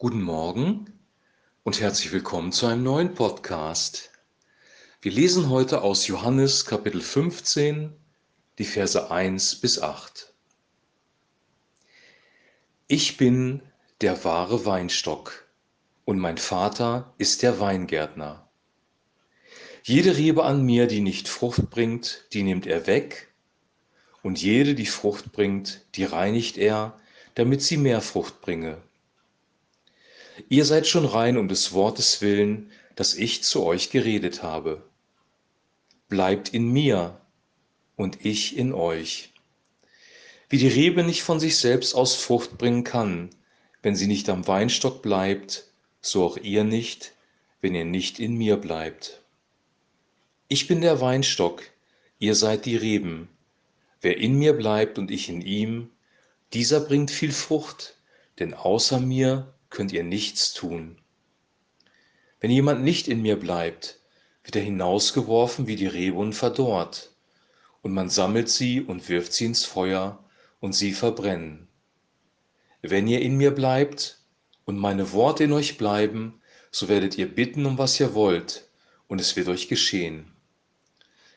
Guten Morgen und herzlich willkommen zu einem neuen Podcast. Wir lesen heute aus Johannes Kapitel 15, die Verse 1 bis 8. Ich bin der wahre Weinstock und mein Vater ist der Weingärtner. Jede Rebe an mir, die nicht Frucht bringt, die nimmt er weg, und jede, die Frucht bringt, die reinigt er, damit sie mehr Frucht bringe. Ihr seid schon rein um des Wortes willen, das ich zu euch geredet habe. Bleibt in mir und ich in euch. Wie die Rebe nicht von sich selbst aus Frucht bringen kann, wenn sie nicht am Weinstock bleibt, so auch ihr nicht, wenn ihr nicht in mir bleibt. Ich bin der Weinstock, ihr seid die Reben. Wer in mir bleibt und ich in ihm, dieser bringt viel Frucht, denn außer mir könnt ihr nichts tun. Wenn jemand nicht in mir bleibt, wird er hinausgeworfen wie die Rebe verdorrt, und man sammelt sie und wirft sie ins Feuer, und sie verbrennen. Wenn ihr in mir bleibt und meine Worte in euch bleiben, so werdet ihr bitten, um was ihr wollt, und es wird euch geschehen.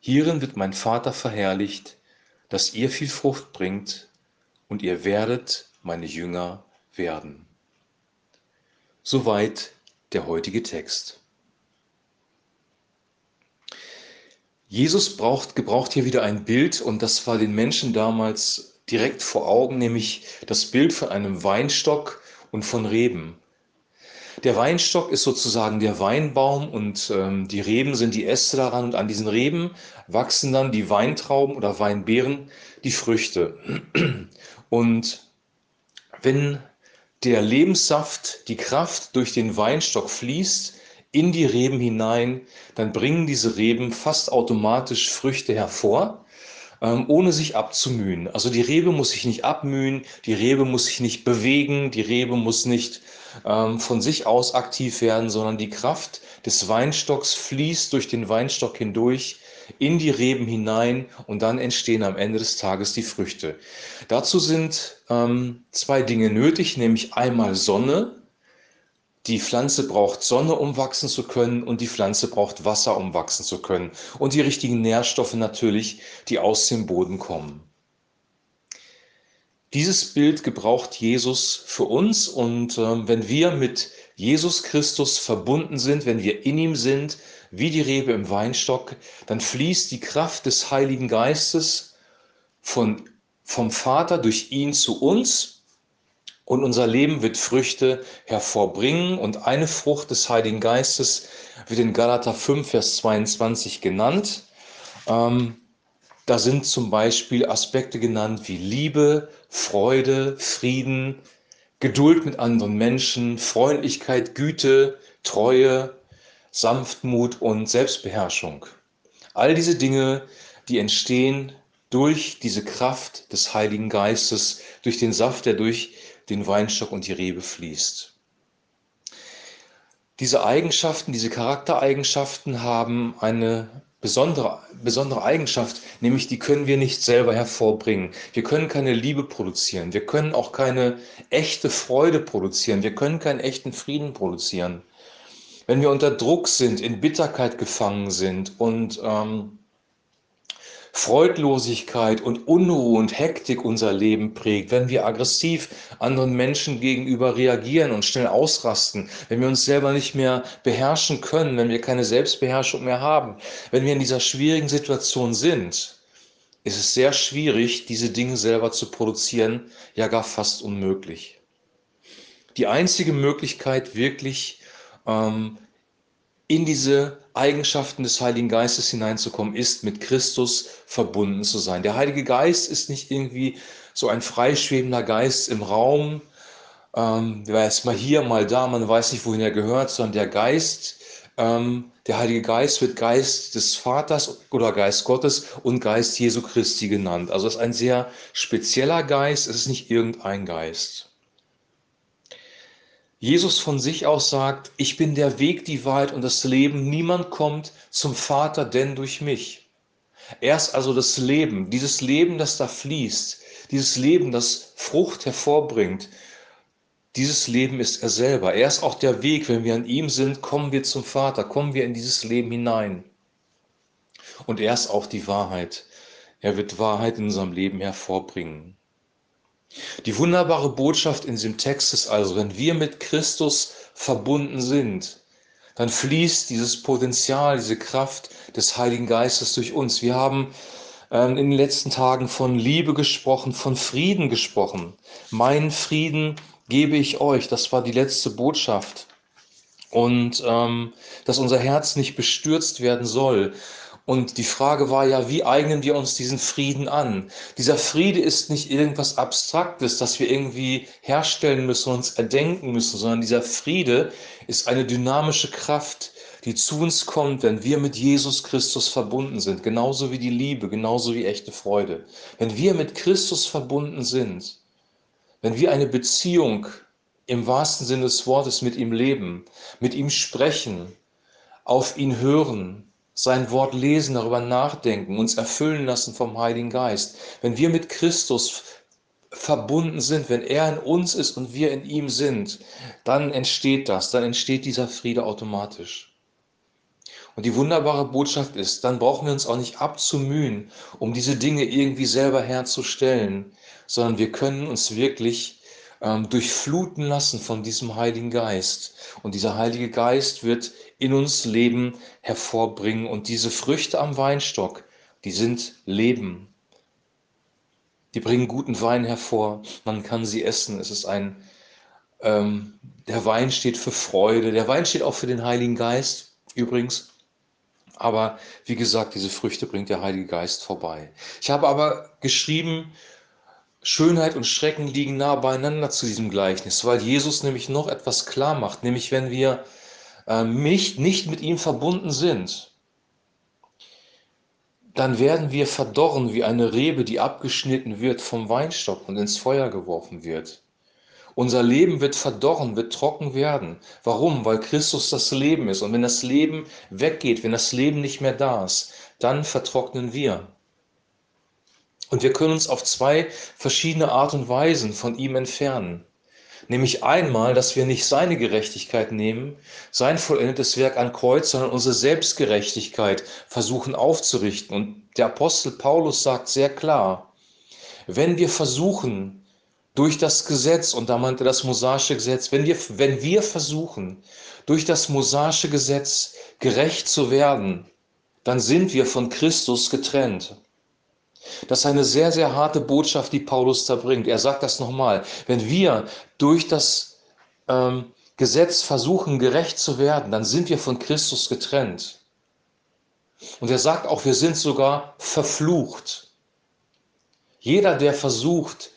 Hierin wird mein Vater verherrlicht, dass ihr viel Frucht bringt, und ihr werdet meine Jünger werden. Soweit der heutige Text. Jesus braucht, gebraucht hier wieder ein Bild und das war den Menschen damals direkt vor Augen, nämlich das Bild von einem Weinstock und von Reben. Der Weinstock ist sozusagen der Weinbaum und ähm, die Reben sind die Äste daran und an diesen Reben wachsen dann die Weintrauben oder Weinbeeren, die Früchte. Und wenn der Lebenssaft, die Kraft durch den Weinstock fließt in die Reben hinein, dann bringen diese Reben fast automatisch Früchte hervor, ähm, ohne sich abzumühen. Also die Rebe muss sich nicht abmühen, die Rebe muss sich nicht bewegen, die Rebe muss nicht ähm, von sich aus aktiv werden, sondern die Kraft des Weinstocks fließt durch den Weinstock hindurch in die Reben hinein und dann entstehen am Ende des Tages die Früchte. Dazu sind ähm, zwei Dinge nötig, nämlich einmal Sonne. Die Pflanze braucht Sonne, um wachsen zu können, und die Pflanze braucht Wasser, um wachsen zu können. Und die richtigen Nährstoffe natürlich, die aus dem Boden kommen. Dieses Bild gebraucht Jesus für uns und äh, wenn wir mit Jesus Christus verbunden sind, wenn wir in ihm sind, wie die Rebe im Weinstock, dann fließt die Kraft des Heiligen Geistes von, vom Vater durch ihn zu uns und unser Leben wird Früchte hervorbringen und eine Frucht des Heiligen Geistes wird in Galater 5, Vers 22 genannt. Ähm, da sind zum Beispiel Aspekte genannt wie Liebe, Freude, Frieden, Geduld mit anderen Menschen, Freundlichkeit, Güte, Treue, Sanftmut und Selbstbeherrschung. All diese Dinge, die entstehen durch diese Kraft des Heiligen Geistes, durch den Saft, der durch den Weinstock und die Rebe fließt. Diese Eigenschaften, diese Charaktereigenschaften haben eine besondere, besondere Eigenschaft, nämlich die können wir nicht selber hervorbringen. Wir können keine Liebe produzieren, wir können auch keine echte Freude produzieren, wir können keinen echten Frieden produzieren wenn wir unter Druck sind, in Bitterkeit gefangen sind und ähm, Freudlosigkeit und Unruhe und Hektik unser Leben prägt, wenn wir aggressiv anderen Menschen gegenüber reagieren und schnell ausrasten, wenn wir uns selber nicht mehr beherrschen können, wenn wir keine Selbstbeherrschung mehr haben, wenn wir in dieser schwierigen Situation sind, ist es sehr schwierig, diese Dinge selber zu produzieren, ja gar fast unmöglich. Die einzige Möglichkeit, wirklich ähm, in diese Eigenschaften des Heiligen Geistes hineinzukommen, ist mit Christus verbunden zu sein. Der Heilige Geist ist nicht irgendwie so ein freischwebender Geist im Raum, ähm, der ist mal hier, mal da, man weiß nicht, wohin er gehört, sondern der Geist, ähm, der Heilige Geist wird Geist des Vaters oder Geist Gottes und Geist Jesu Christi genannt. Also es ist ein sehr spezieller Geist, es ist nicht irgendein Geist. Jesus von sich aus sagt, ich bin der Weg, die Wahrheit und das Leben. Niemand kommt zum Vater denn durch mich. Er ist also das Leben, dieses Leben, das da fließt, dieses Leben, das Frucht hervorbringt, Dieses Leben ist er selber. Er ist auch der Weg. Wenn wir an ihm sind, kommen wir zum Vater, kommen wir in dieses Leben hinein. Und er ist auch die Wahrheit. Er wird Wahrheit in unserem Leben hervorbringen. Die wunderbare Botschaft in diesem Text ist also, wenn wir mit Christus verbunden sind, dann fließt dieses Potenzial, diese Kraft des Heiligen Geistes durch uns. Wir haben ähm, in den letzten Tagen von Liebe gesprochen, von Frieden gesprochen. Mein Frieden gebe ich euch. Das war die letzte Botschaft. Und ähm, dass unser Herz nicht bestürzt werden soll. Und die Frage war ja, wie eignen wir uns diesen Frieden an? Dieser Friede ist nicht irgendwas Abstraktes, das wir irgendwie herstellen müssen, uns erdenken müssen, sondern dieser Friede ist eine dynamische Kraft, die zu uns kommt, wenn wir mit Jesus Christus verbunden sind, genauso wie die Liebe, genauso wie echte Freude. Wenn wir mit Christus verbunden sind, wenn wir eine Beziehung im wahrsten Sinne des Wortes mit ihm leben, mit ihm sprechen, auf ihn hören, sein Wort lesen, darüber nachdenken, uns erfüllen lassen vom Heiligen Geist. Wenn wir mit Christus verbunden sind, wenn er in uns ist und wir in ihm sind, dann entsteht das, dann entsteht dieser Friede automatisch. Und die wunderbare Botschaft ist, dann brauchen wir uns auch nicht abzumühen, um diese Dinge irgendwie selber herzustellen, sondern wir können uns wirklich ähm, durchfluten lassen von diesem Heiligen Geist. Und dieser Heilige Geist wird in uns Leben hervorbringen. Und diese Früchte am Weinstock, die sind Leben. Die bringen guten Wein hervor. Man kann sie essen. Es ist ein, ähm, der Wein steht für Freude. Der Wein steht auch für den Heiligen Geist übrigens. Aber wie gesagt, diese Früchte bringt der Heilige Geist vorbei. Ich habe aber geschrieben, Schönheit und Schrecken liegen nah beieinander zu diesem Gleichnis, weil Jesus nämlich noch etwas klar macht, nämlich wenn wir nicht, nicht mit ihm verbunden sind, dann werden wir verdorren wie eine Rebe, die abgeschnitten wird vom Weinstock und ins Feuer geworfen wird. Unser Leben wird verdorren, wird trocken werden. Warum? Weil Christus das Leben ist. Und wenn das Leben weggeht, wenn das Leben nicht mehr da ist, dann vertrocknen wir. Und wir können uns auf zwei verschiedene Art und Weisen von ihm entfernen. Nämlich einmal, dass wir nicht seine Gerechtigkeit nehmen, sein vollendetes Werk an Kreuz, sondern unsere Selbstgerechtigkeit versuchen aufzurichten. Und der Apostel Paulus sagt sehr klar, wenn wir versuchen, durch das Gesetz, und da meinte das mosaische Gesetz, wenn wir, wenn wir versuchen, durch das mosaische Gesetz gerecht zu werden, dann sind wir von Christus getrennt. Das ist eine sehr, sehr harte Botschaft, die Paulus da bringt. Er sagt das nochmal. Wenn wir durch das ähm, Gesetz versuchen, gerecht zu werden, dann sind wir von Christus getrennt. Und er sagt auch, wir sind sogar verflucht. Jeder, der versucht,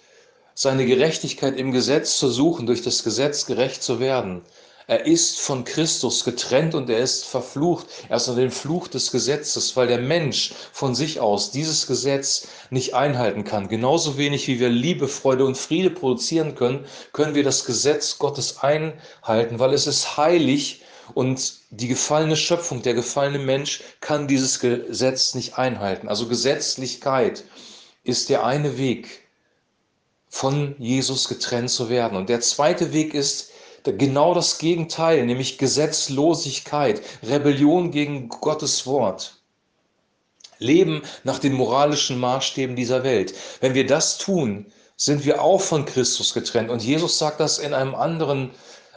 seine Gerechtigkeit im Gesetz zu suchen, durch das Gesetz gerecht zu werden, er ist von Christus getrennt und er ist verflucht. Er ist unter dem Fluch des Gesetzes, weil der Mensch von sich aus dieses Gesetz nicht einhalten kann. Genauso wenig wie wir Liebe, Freude und Friede produzieren können, können wir das Gesetz Gottes einhalten, weil es ist heilig und die gefallene Schöpfung, der gefallene Mensch kann dieses Gesetz nicht einhalten. Also Gesetzlichkeit ist der eine Weg, von Jesus getrennt zu werden. Und der zweite Weg ist, genau das Gegenteil, nämlich Gesetzlosigkeit, Rebellion gegen Gottes Wort. Leben nach den moralischen Maßstäben dieser Welt. Wenn wir das tun, sind wir auch von Christus getrennt. Und Jesus sagt das in einem anderen,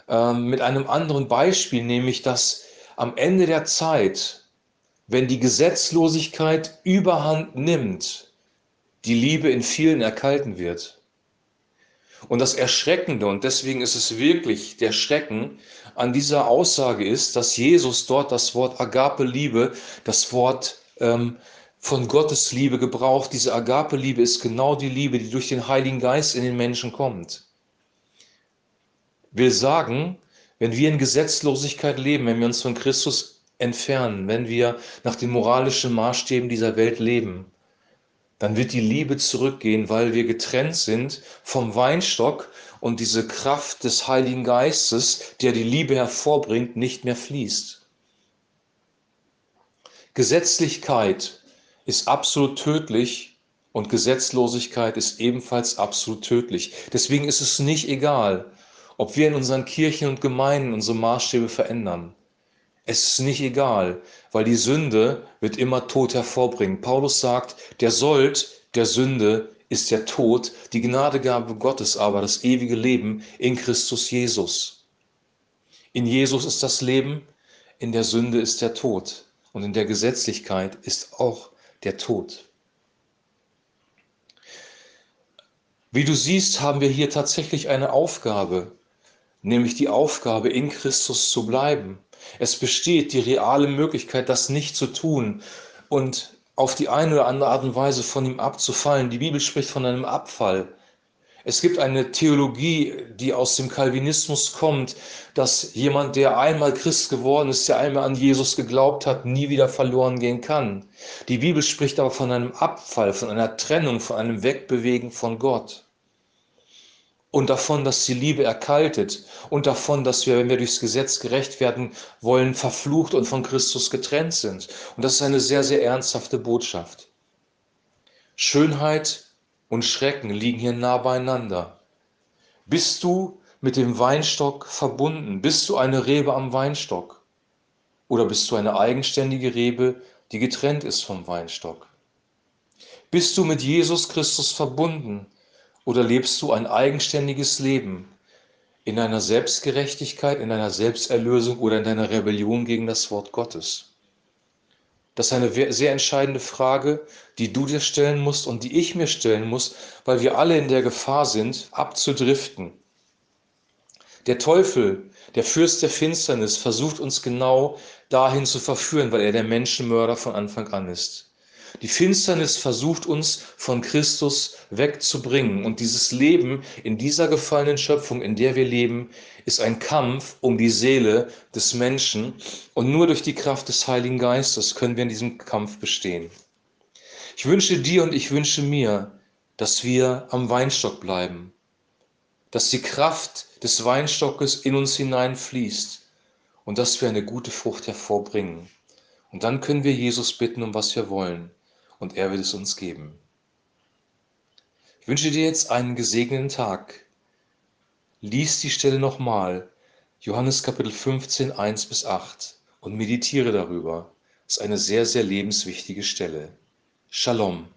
äh, mit einem anderen Beispiel, nämlich dass am Ende der Zeit, wenn die Gesetzlosigkeit überhand nimmt, die Liebe in vielen erkalten wird. Und das Erschreckende, und deswegen ist es wirklich der Schrecken an dieser Aussage ist, dass Jesus dort das Wort Agape-Liebe, das Wort ähm, von Gottes Liebe gebraucht. Diese Agape-Liebe ist genau die Liebe, die durch den Heiligen Geist in den Menschen kommt. Will sagen, wenn wir in Gesetzlosigkeit leben, wenn wir uns von Christus entfernen, wenn wir nach den moralischen Maßstäben dieser Welt leben, dann wird die Liebe zurückgehen, weil wir getrennt sind vom Weinstock und diese Kraft des Heiligen Geistes, der die Liebe hervorbringt, nicht mehr fließt. Gesetzlichkeit ist absolut tödlich und Gesetzlosigkeit ist ebenfalls absolut tödlich. Deswegen ist es nicht egal, ob wir in unseren Kirchen und Gemeinden unsere Maßstäbe verändern. Es ist nicht egal, weil die Sünde wird immer Tod hervorbringen. Paulus sagt, der Sold der Sünde ist der Tod, die Gnadegabe Gottes aber das ewige Leben in Christus Jesus. In Jesus ist das Leben, in der Sünde ist der Tod und in der Gesetzlichkeit ist auch der Tod. Wie du siehst, haben wir hier tatsächlich eine Aufgabe, nämlich die Aufgabe, in Christus zu bleiben. Es besteht die reale Möglichkeit, das nicht zu tun und auf die eine oder andere Art und Weise von ihm abzufallen. Die Bibel spricht von einem Abfall. Es gibt eine Theologie, die aus dem Calvinismus kommt, dass jemand, der einmal Christ geworden ist, der einmal an Jesus geglaubt hat, nie wieder verloren gehen kann. Die Bibel spricht aber von einem Abfall, von einer Trennung, von einem Wegbewegen von Gott. Und davon, dass die Liebe erkaltet und davon, dass wir, wenn wir durchs Gesetz gerecht werden wollen, verflucht und von Christus getrennt sind. Und das ist eine sehr, sehr ernsthafte Botschaft. Schönheit und Schrecken liegen hier nah beieinander. Bist du mit dem Weinstock verbunden? Bist du eine Rebe am Weinstock? Oder bist du eine eigenständige Rebe, die getrennt ist vom Weinstock? Bist du mit Jesus Christus verbunden oder lebst du ein eigenständiges Leben in deiner Selbstgerechtigkeit, in deiner Selbsterlösung oder in deiner Rebellion gegen das Wort Gottes? Das ist eine sehr entscheidende Frage, die du dir stellen musst und die ich mir stellen muss, weil wir alle in der Gefahr sind, abzudriften. Der Teufel, der Fürst der Finsternis, versucht uns genau dahin zu verführen, weil er der Menschenmörder von Anfang an ist. Die Finsternis versucht uns von Christus wegzubringen. Und dieses Leben in dieser gefallenen Schöpfung, in der wir leben, ist ein Kampf um die Seele des Menschen. Und nur durch die Kraft des Heiligen Geistes können wir in diesem Kampf bestehen. Ich wünsche dir und ich wünsche mir, dass wir am Weinstock bleiben, dass die Kraft des Weinstockes in uns hineinfließt und dass wir eine gute Frucht hervorbringen. Und dann können wir Jesus bitten, um was wir wollen und er wird es uns geben. Ich wünsche dir jetzt einen gesegneten Tag. Lies die Stelle nochmal, Johannes Kapitel 15, 1 bis 8 und meditiere darüber. Das ist eine sehr, sehr lebenswichtige Stelle. Shalom.